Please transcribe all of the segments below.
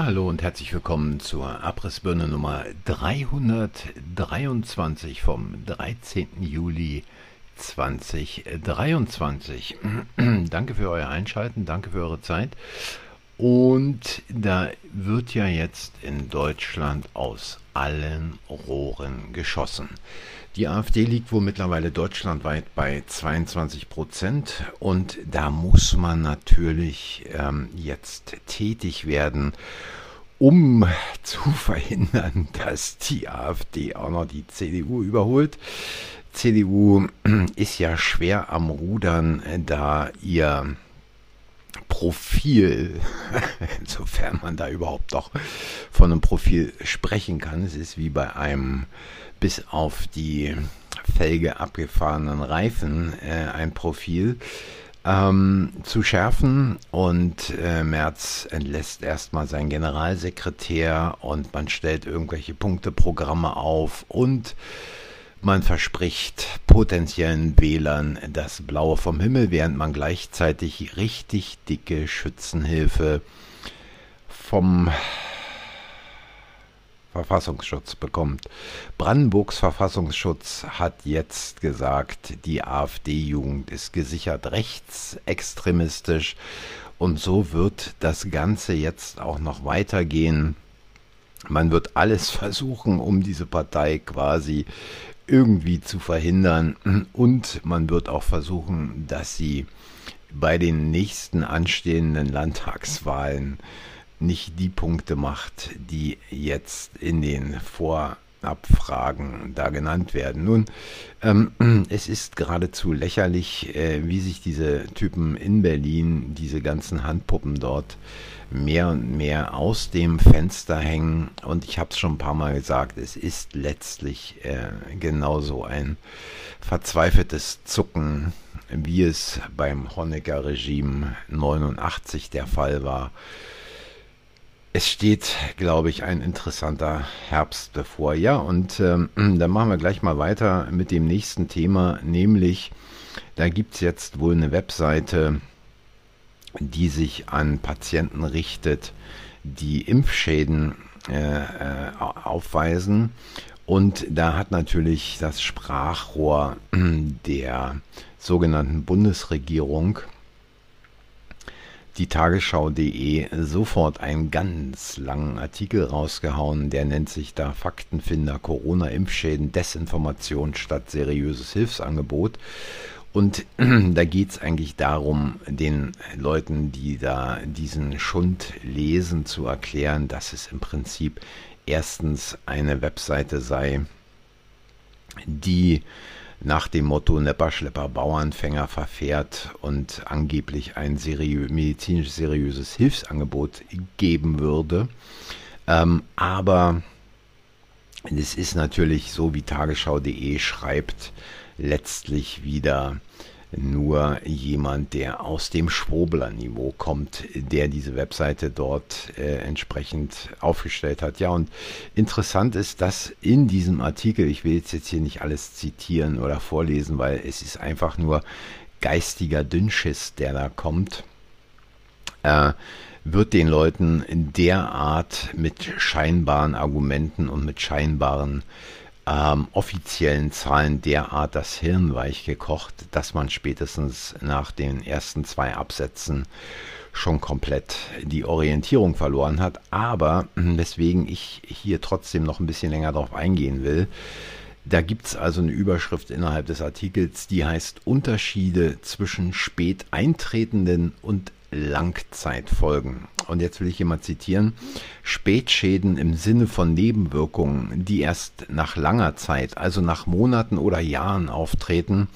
Ja, hallo und herzlich willkommen zur Abrissbirne Nummer 323 vom 13. Juli 2023. danke für euer Einschalten, danke für eure Zeit. Und da wird ja jetzt in Deutschland aus allen Rohren geschossen. Die AfD liegt wohl mittlerweile deutschlandweit bei 22 Prozent und da muss man natürlich ähm, jetzt tätig werden, um zu verhindern, dass die AfD auch noch die CDU überholt. CDU ist ja schwer am Rudern, da ihr Profil, insofern man da überhaupt doch von einem Profil sprechen kann. Es ist wie bei einem bis auf die Felge abgefahrenen Reifen äh, ein Profil ähm, zu schärfen. Und äh, Merz entlässt erstmal seinen Generalsekretär und man stellt irgendwelche Punkteprogramme auf und man verspricht potenziellen Wählern das Blaue vom Himmel, während man gleichzeitig richtig dicke Schützenhilfe vom Verfassungsschutz bekommt. Brandenburgs Verfassungsschutz hat jetzt gesagt, die AfD-Jugend ist gesichert rechtsextremistisch und so wird das Ganze jetzt auch noch weitergehen. Man wird alles versuchen, um diese Partei quasi irgendwie zu verhindern und man wird auch versuchen, dass sie bei den nächsten anstehenden Landtagswahlen nicht die Punkte macht, die jetzt in den Vorabfragen da genannt werden. Nun, ähm, es ist geradezu lächerlich, äh, wie sich diese Typen in Berlin, diese ganzen Handpuppen dort, mehr und mehr aus dem Fenster hängen. Und ich habe es schon ein paar Mal gesagt, es ist letztlich äh, genauso ein verzweifeltes Zucken, wie es beim Honecker-Regime 89 der Fall war. Es steht, glaube ich, ein interessanter Herbst bevor. Ja, und ähm, dann machen wir gleich mal weiter mit dem nächsten Thema, nämlich da gibt es jetzt wohl eine Webseite, die sich an Patienten richtet, die Impfschäden äh, äh, aufweisen. Und da hat natürlich das Sprachrohr der sogenannten Bundesregierung die Tagesschau.de sofort einen ganz langen Artikel rausgehauen, der nennt sich da Faktenfinder Corona-Impfschäden, Desinformation statt seriöses Hilfsangebot. Und da geht es eigentlich darum, den Leuten, die da diesen Schund lesen, zu erklären, dass es im Prinzip erstens eine Webseite sei, die nach dem Motto Nepperschlepper Bauernfänger verfährt und angeblich ein seriö medizinisch seriöses Hilfsangebot geben würde. Ähm, aber es ist natürlich so, wie tagesschau.de schreibt, letztlich wieder nur jemand, der aus dem Schwobler-Niveau kommt, der diese Webseite dort äh, entsprechend aufgestellt hat. Ja, und interessant ist, dass in diesem Artikel, ich will jetzt, jetzt hier nicht alles zitieren oder vorlesen, weil es ist einfach nur geistiger Dünnschiss, der da kommt, äh, wird den Leuten in der Art mit scheinbaren Argumenten und mit scheinbaren ähm, offiziellen Zahlen derart das Hirn weich gekocht, dass man spätestens nach den ersten zwei Absätzen schon komplett die Orientierung verloren hat. Aber weswegen ich hier trotzdem noch ein bisschen länger darauf eingehen will, da gibt es also eine Überschrift innerhalb des Artikels, die heißt Unterschiede zwischen spät eintretenden und Langzeitfolgen. Und jetzt will ich hier mal zitieren. Spätschäden im Sinne von Nebenwirkungen, die erst nach langer Zeit, also nach Monaten oder Jahren auftreten,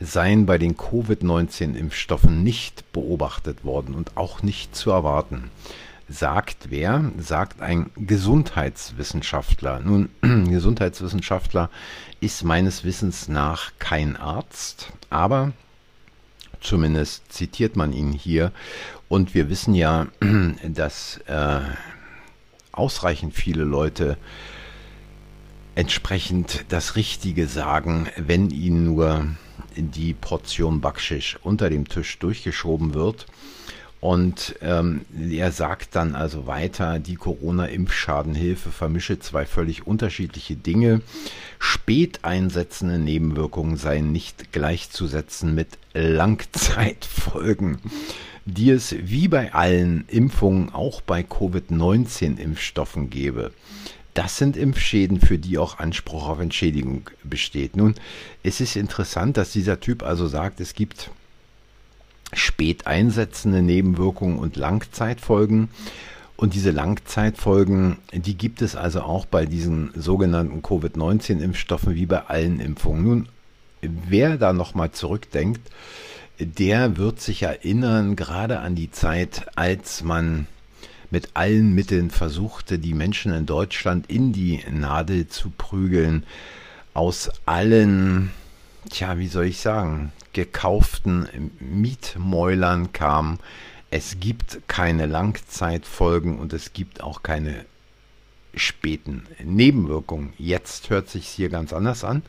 seien bei den Covid-19-Impfstoffen nicht beobachtet worden und auch nicht zu erwarten. Sagt wer? Sagt ein Gesundheitswissenschaftler. Nun, Gesundheitswissenschaftler ist meines Wissens nach kein Arzt, aber Zumindest zitiert man ihn hier. Und wir wissen ja, dass äh, ausreichend viele Leute entsprechend das Richtige sagen, wenn ihnen nur die Portion Backschisch unter dem Tisch durchgeschoben wird. Und ähm, er sagt dann also weiter, die Corona-Impfschadenhilfe vermische zwei völlig unterschiedliche Dinge. Spät einsetzende Nebenwirkungen seien nicht gleichzusetzen mit Langzeitfolgen, die es wie bei allen Impfungen auch bei Covid-19-Impfstoffen gebe. Das sind Impfschäden, für die auch Anspruch auf Entschädigung besteht. Nun, es ist interessant, dass dieser Typ also sagt, es gibt spät einsetzende Nebenwirkungen und Langzeitfolgen. Und diese Langzeitfolgen, die gibt es also auch bei diesen sogenannten Covid-19-Impfstoffen wie bei allen Impfungen. Nun, wer da nochmal zurückdenkt, der wird sich erinnern, gerade an die Zeit, als man mit allen Mitteln versuchte, die Menschen in Deutschland in die Nadel zu prügeln, aus allen, tja, wie soll ich sagen, gekauften Mietmäulern kam. Es gibt keine Langzeitfolgen und es gibt auch keine späten Nebenwirkungen. Jetzt hört sich hier ganz anders an.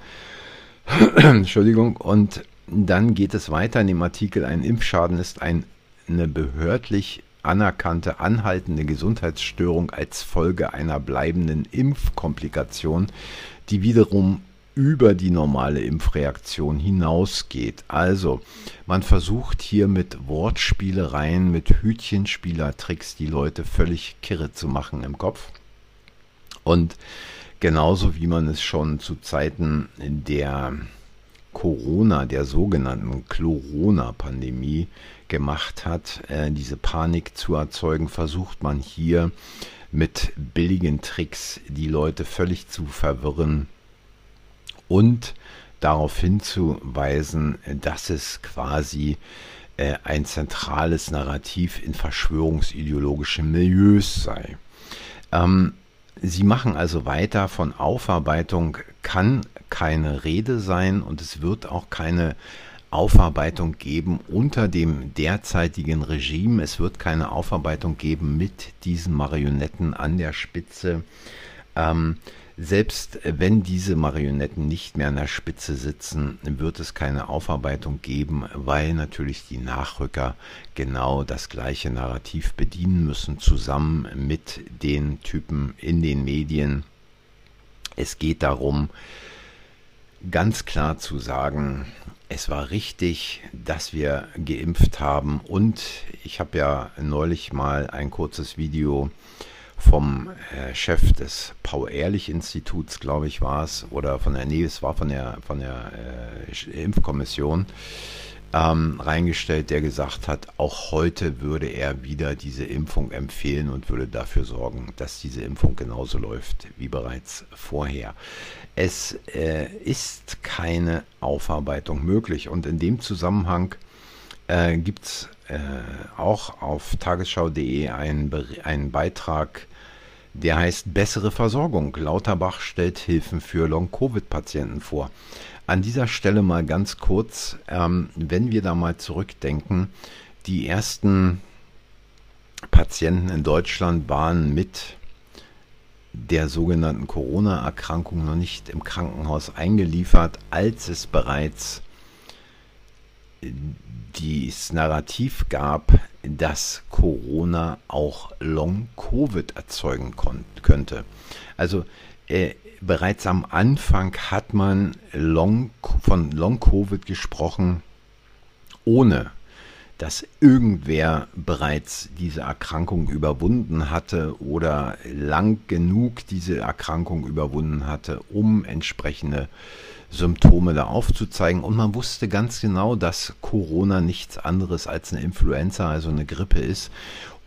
Entschuldigung. Und dann geht es weiter in dem Artikel. Ein Impfschaden ist ein, eine behördlich anerkannte anhaltende Gesundheitsstörung als Folge einer bleibenden Impfkomplikation, die wiederum über die normale Impfreaktion hinausgeht. Also, man versucht hier mit Wortspielereien, mit Hütchenspielertricks die Leute völlig kirre zu machen im Kopf. Und genauso wie man es schon zu Zeiten der Corona, der sogenannten Corona-Pandemie gemacht hat, äh, diese Panik zu erzeugen, versucht man hier mit billigen Tricks die Leute völlig zu verwirren und darauf hinzuweisen, dass es quasi äh, ein zentrales Narrativ in verschwörungsideologischen Milieus sei. Ähm, Sie machen also weiter von Aufarbeitung kann keine Rede sein und es wird auch keine Aufarbeitung geben unter dem derzeitigen Regime. Es wird keine Aufarbeitung geben mit diesen Marionetten an der Spitze. Ähm, selbst wenn diese Marionetten nicht mehr an der Spitze sitzen, wird es keine Aufarbeitung geben, weil natürlich die Nachrücker genau das gleiche Narrativ bedienen müssen, zusammen mit den Typen in den Medien. Es geht darum, ganz klar zu sagen, es war richtig, dass wir geimpft haben und ich habe ja neulich mal ein kurzes Video vom äh, Chef des Paul-Ehrlich-Instituts, glaube ich, war es, oder von der, nee, es war von der, von der äh, Impfkommission, ähm, reingestellt, der gesagt hat, auch heute würde er wieder diese Impfung empfehlen und würde dafür sorgen, dass diese Impfung genauso läuft wie bereits vorher. Es äh, ist keine Aufarbeitung möglich und in dem Zusammenhang äh, gibt es auch auf tagesschau.de einen, einen Beitrag, der heißt Bessere Versorgung. Lauterbach stellt Hilfen für Long-Covid-Patienten vor. An dieser Stelle mal ganz kurz, ähm, wenn wir da mal zurückdenken, die ersten Patienten in Deutschland waren mit der sogenannten Corona-Erkrankung noch nicht im Krankenhaus eingeliefert, als es bereits dieses Narrativ gab, dass Corona auch Long-Covid erzeugen könnte. Also äh, bereits am Anfang hat man Long, von Long-Covid gesprochen, ohne dass irgendwer bereits diese Erkrankung überwunden hatte oder lang genug diese Erkrankung überwunden hatte, um entsprechende Symptome da aufzuzeigen. Und man wusste ganz genau, dass Corona nichts anderes als eine Influenza, also eine Grippe ist.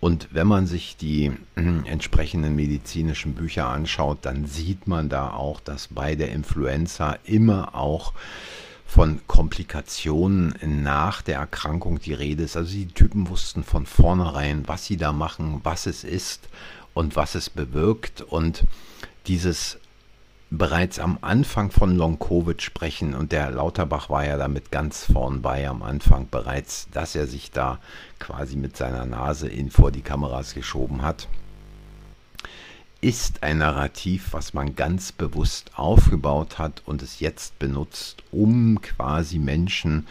Und wenn man sich die äh, entsprechenden medizinischen Bücher anschaut, dann sieht man da auch, dass bei der Influenza immer auch von Komplikationen nach der Erkrankung die Rede ist. Also die Typen wussten von vornherein, was sie da machen, was es ist und was es bewirkt. Und dieses bereits am Anfang von Long-Covid sprechen und der Lauterbach war ja damit ganz vorn bei am Anfang bereits, dass er sich da quasi mit seiner Nase in vor die Kameras geschoben hat. Ist ein Narrativ, was man ganz bewusst aufgebaut hat und es jetzt benutzt, um quasi Menschen,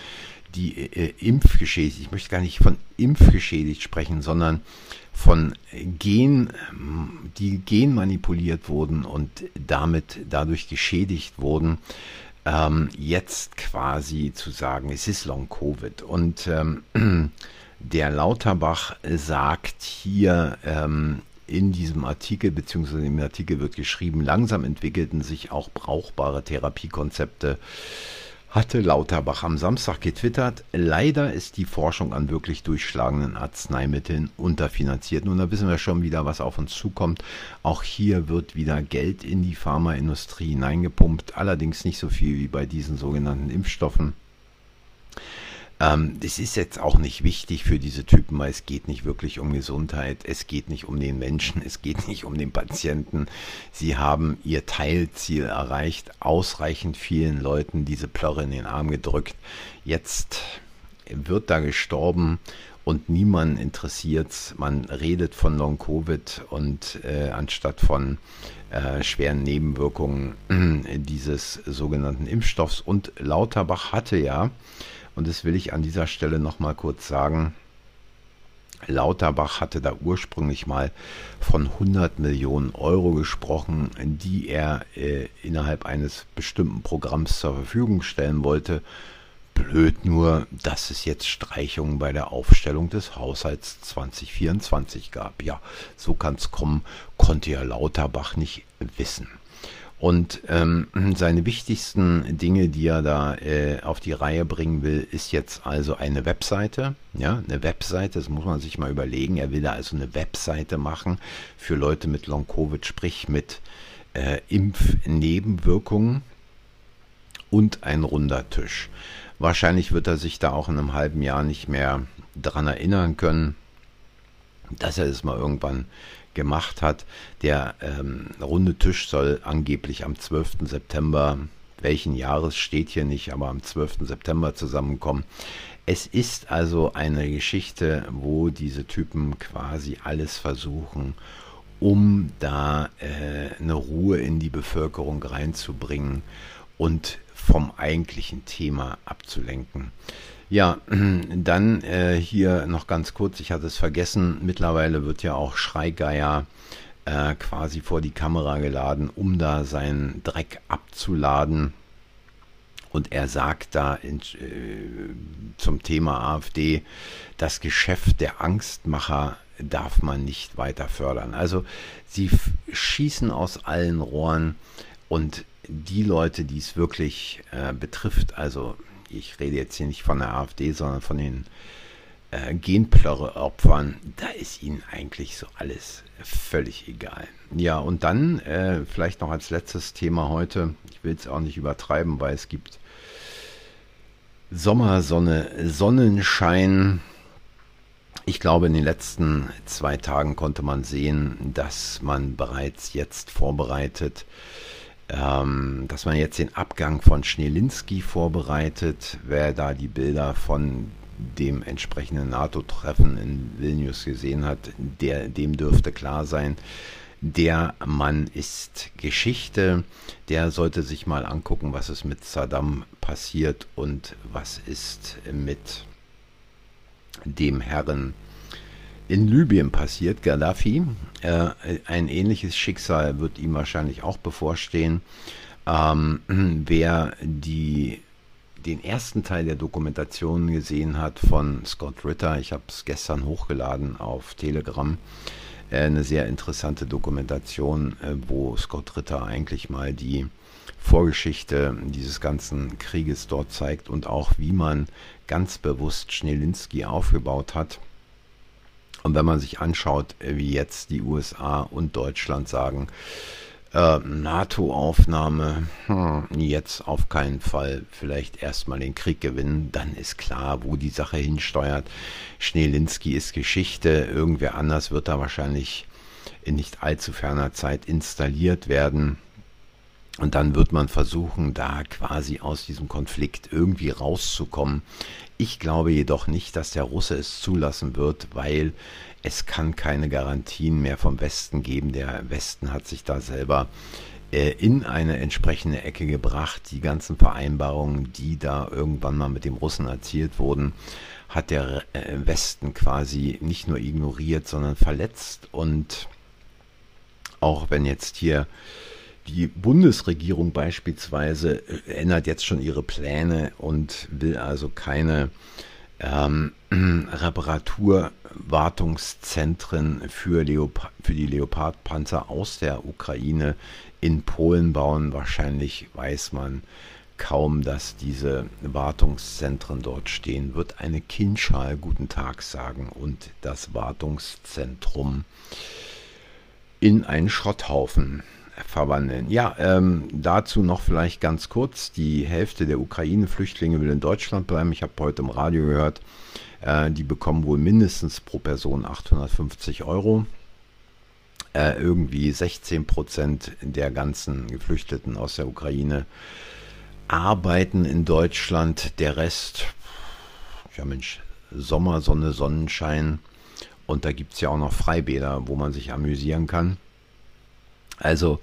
die äh, impfgeschädigt, ich möchte gar nicht von impfgeschädigt sprechen, sondern von Gen, die genmanipuliert wurden und damit dadurch geschädigt wurden, ähm, jetzt quasi zu sagen, es ist Long Covid. Und ähm, der Lauterbach sagt hier ähm, in diesem Artikel, beziehungsweise im Artikel wird geschrieben, langsam entwickelten sich auch brauchbare Therapiekonzepte hatte Lauterbach am Samstag getwittert, leider ist die Forschung an wirklich durchschlagenden Arzneimitteln unterfinanziert. Nun, da wissen wir schon wieder, was auf uns zukommt. Auch hier wird wieder Geld in die Pharmaindustrie hineingepumpt, allerdings nicht so viel wie bei diesen sogenannten Impfstoffen. Ähm, das ist jetzt auch nicht wichtig für diese Typen, weil es geht nicht wirklich um Gesundheit, es geht nicht um den Menschen, es geht nicht um den Patienten. Sie haben ihr Teilziel erreicht, ausreichend vielen Leuten diese Plörre in den Arm gedrückt. Jetzt wird da gestorben und niemand interessiert. Man redet von Long Covid und äh, anstatt von äh, schweren Nebenwirkungen äh, dieses sogenannten Impfstoffs. Und Lauterbach hatte ja und das will ich an dieser Stelle nochmal kurz sagen. Lauterbach hatte da ursprünglich mal von 100 Millionen Euro gesprochen, die er äh, innerhalb eines bestimmten Programms zur Verfügung stellen wollte. Blöd nur, dass es jetzt Streichungen bei der Aufstellung des Haushalts 2024 gab. Ja, so kann es kommen, konnte ja Lauterbach nicht wissen. Und ähm, seine wichtigsten Dinge, die er da äh, auf die Reihe bringen will, ist jetzt also eine Webseite. Ja, eine Webseite, das muss man sich mal überlegen. Er will da also eine Webseite machen für Leute mit Long-Covid, sprich mit äh, Impfnebenwirkungen und ein runder Tisch. Wahrscheinlich wird er sich da auch in einem halben Jahr nicht mehr dran erinnern können, dass er das mal irgendwann gemacht hat. Der ähm, runde Tisch soll angeblich am 12. September, welchen Jahres steht hier nicht, aber am 12. September zusammenkommen. Es ist also eine Geschichte, wo diese Typen quasi alles versuchen, um da äh, eine Ruhe in die Bevölkerung reinzubringen und vom eigentlichen Thema abzulenken. Ja, dann äh, hier noch ganz kurz, ich hatte es vergessen, mittlerweile wird ja auch Schreigeier äh, quasi vor die Kamera geladen, um da seinen Dreck abzuladen. Und er sagt da in, äh, zum Thema AfD, das Geschäft der Angstmacher darf man nicht weiter fördern. Also sie schießen aus allen Rohren und die Leute, die es wirklich äh, betrifft, also ich rede jetzt hier nicht von der AfD, sondern von den äh, Genplörre-Opfern, da ist ihnen eigentlich so alles völlig egal. Ja, und dann äh, vielleicht noch als letztes Thema heute, ich will es auch nicht übertreiben, weil es gibt Sommersonne, Sonnenschein. Ich glaube, in den letzten zwei Tagen konnte man sehen, dass man bereits jetzt vorbereitet ähm, dass man jetzt den Abgang von Schneelinski vorbereitet. Wer da die Bilder von dem entsprechenden NATO-Treffen in Vilnius gesehen hat, der, dem dürfte klar sein, der Mann ist Geschichte. Der sollte sich mal angucken, was ist mit Saddam passiert und was ist mit dem Herren in Libyen passiert, Gaddafi. Äh, ein ähnliches Schicksal wird ihm wahrscheinlich auch bevorstehen. Ähm, wer die, den ersten Teil der Dokumentation gesehen hat von Scott Ritter, ich habe es gestern hochgeladen auf Telegram, äh, eine sehr interessante Dokumentation, äh, wo Scott Ritter eigentlich mal die Vorgeschichte dieses ganzen Krieges dort zeigt und auch wie man ganz bewusst Schneelinski aufgebaut hat und wenn man sich anschaut, äh, wie jetzt die USA und Deutschland sagen, äh, NATO-Aufnahme, hm, jetzt auf keinen Fall, vielleicht erstmal den Krieg gewinnen, dann ist klar, wo die Sache hinsteuert. Schneelinski ist Geschichte, irgendwer anders wird da wahrscheinlich in nicht allzu ferner Zeit installiert werden. Und dann wird man versuchen, da quasi aus diesem Konflikt irgendwie rauszukommen. Ich glaube jedoch nicht, dass der Russe es zulassen wird, weil es kann keine Garantien mehr vom Westen geben. Der Westen hat sich da selber äh, in eine entsprechende Ecke gebracht. Die ganzen Vereinbarungen, die da irgendwann mal mit dem Russen erzielt wurden, hat der äh, Westen quasi nicht nur ignoriert, sondern verletzt. Und auch wenn jetzt hier die Bundesregierung beispielsweise äh, ändert jetzt schon ihre Pläne und will also keine ähm, Reparaturwartungszentren für, für die Leopardpanzer aus der Ukraine in Polen bauen. Wahrscheinlich weiß man kaum, dass diese Wartungszentren dort stehen. Wird eine Kinschal guten Tag sagen und das Wartungszentrum in einen Schrotthaufen verwandeln. Ja, ähm, dazu noch vielleicht ganz kurz. Die Hälfte der Ukraine-Flüchtlinge will in Deutschland bleiben. Ich habe heute im Radio gehört, äh, die bekommen wohl mindestens pro Person 850 Euro. Äh, irgendwie 16 Prozent der ganzen Geflüchteten aus der Ukraine arbeiten in Deutschland. Der Rest, ja Mensch, Sommer, Sonne, Sonnenschein. Und da gibt es ja auch noch Freibäder, wo man sich amüsieren kann. Also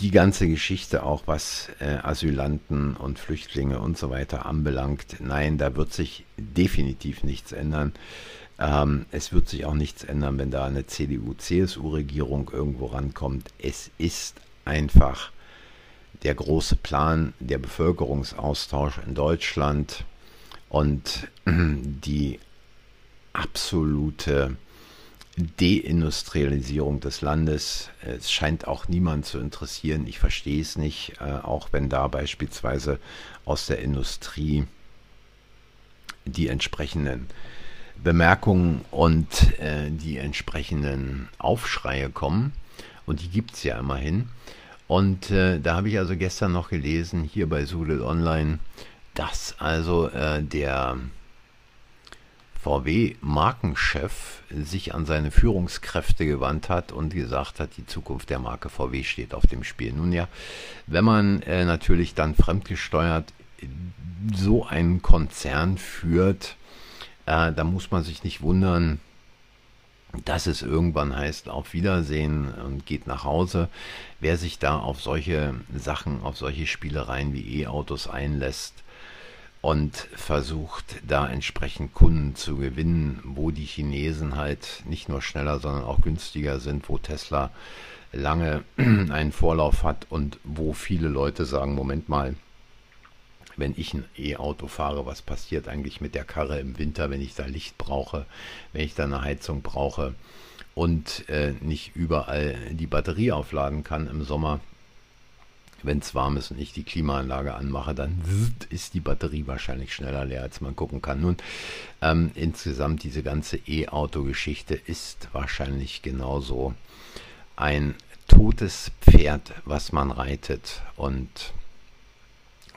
die ganze Geschichte auch, was äh, Asylanten und Flüchtlinge und so weiter anbelangt, nein, da wird sich definitiv nichts ändern. Ähm, es wird sich auch nichts ändern, wenn da eine CDU-CSU-Regierung irgendwo rankommt. Es ist einfach der große Plan, der Bevölkerungsaustausch in Deutschland und die absolute Deindustrialisierung des Landes. Es scheint auch niemand zu interessieren. Ich verstehe es nicht, äh, auch wenn da beispielsweise aus der Industrie die entsprechenden Bemerkungen und äh, die entsprechenden Aufschreie kommen. Und die gibt es ja immerhin. Und äh, da habe ich also gestern noch gelesen, hier bei Sudel Online, dass also der VW-Markenchef sich an seine Führungskräfte gewandt hat und gesagt hat, die Zukunft der Marke VW steht auf dem Spiel. Nun ja, wenn man äh, natürlich dann fremdgesteuert so einen Konzern führt, äh, da muss man sich nicht wundern, dass es irgendwann heißt, auf Wiedersehen und geht nach Hause. Wer sich da auf solche Sachen, auf solche Spielereien wie E-Autos einlässt, und versucht da entsprechend Kunden zu gewinnen, wo die Chinesen halt nicht nur schneller, sondern auch günstiger sind, wo Tesla lange einen Vorlauf hat und wo viele Leute sagen, Moment mal, wenn ich ein E-Auto fahre, was passiert eigentlich mit der Karre im Winter, wenn ich da Licht brauche, wenn ich da eine Heizung brauche und äh, nicht überall die Batterie aufladen kann im Sommer, wenn es warm ist und ich die Klimaanlage anmache, dann ist die Batterie wahrscheinlich schneller leer, als man gucken kann. Nun, ähm, insgesamt diese ganze E-Auto-Geschichte ist wahrscheinlich genauso ein totes Pferd, was man reitet und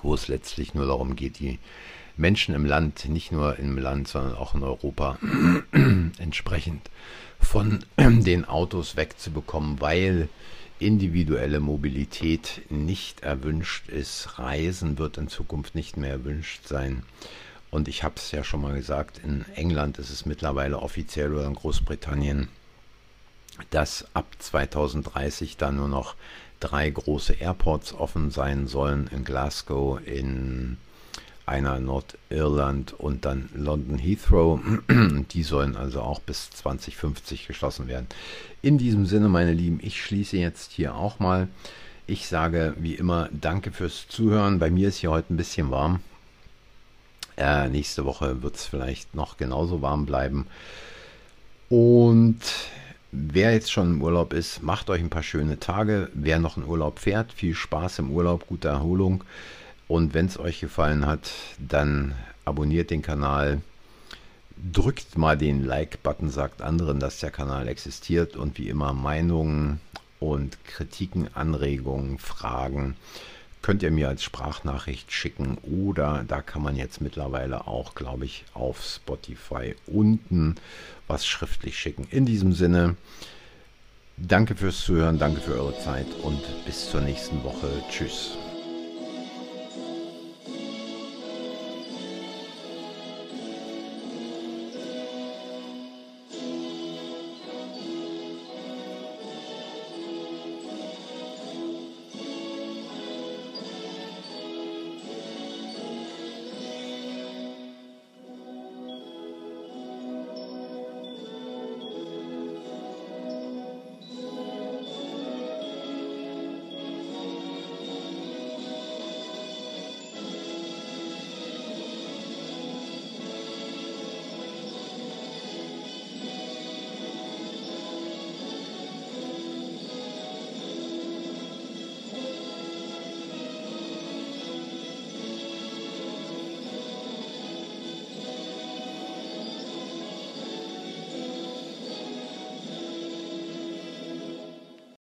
wo es letztlich nur darum geht, die Menschen im Land, nicht nur im Land, sondern auch in Europa entsprechend von den Autos wegzubekommen, weil individuelle Mobilität nicht erwünscht ist. Reisen wird in Zukunft nicht mehr erwünscht sein. Und ich habe es ja schon mal gesagt, in England ist es mittlerweile offiziell oder in Großbritannien, dass ab 2030 dann nur noch drei große Airports offen sein sollen in Glasgow, in einer Nordirland und dann London Heathrow. Die sollen also auch bis 2050 geschlossen werden. In diesem Sinne, meine Lieben, ich schließe jetzt hier auch mal. Ich sage wie immer Danke fürs Zuhören. Bei mir ist hier heute ein bisschen warm. Äh, nächste Woche wird es vielleicht noch genauso warm bleiben. Und wer jetzt schon im Urlaub ist, macht euch ein paar schöne Tage. Wer noch in Urlaub fährt, viel Spaß im Urlaub, gute Erholung. Und wenn es euch gefallen hat, dann abonniert den Kanal, drückt mal den Like-Button, sagt anderen, dass der Kanal existiert und wie immer Meinungen und Kritiken, Anregungen, Fragen könnt ihr mir als Sprachnachricht schicken oder da kann man jetzt mittlerweile auch, glaube ich, auf Spotify unten was schriftlich schicken. In diesem Sinne, danke fürs Zuhören, danke für eure Zeit und bis zur nächsten Woche. Tschüss.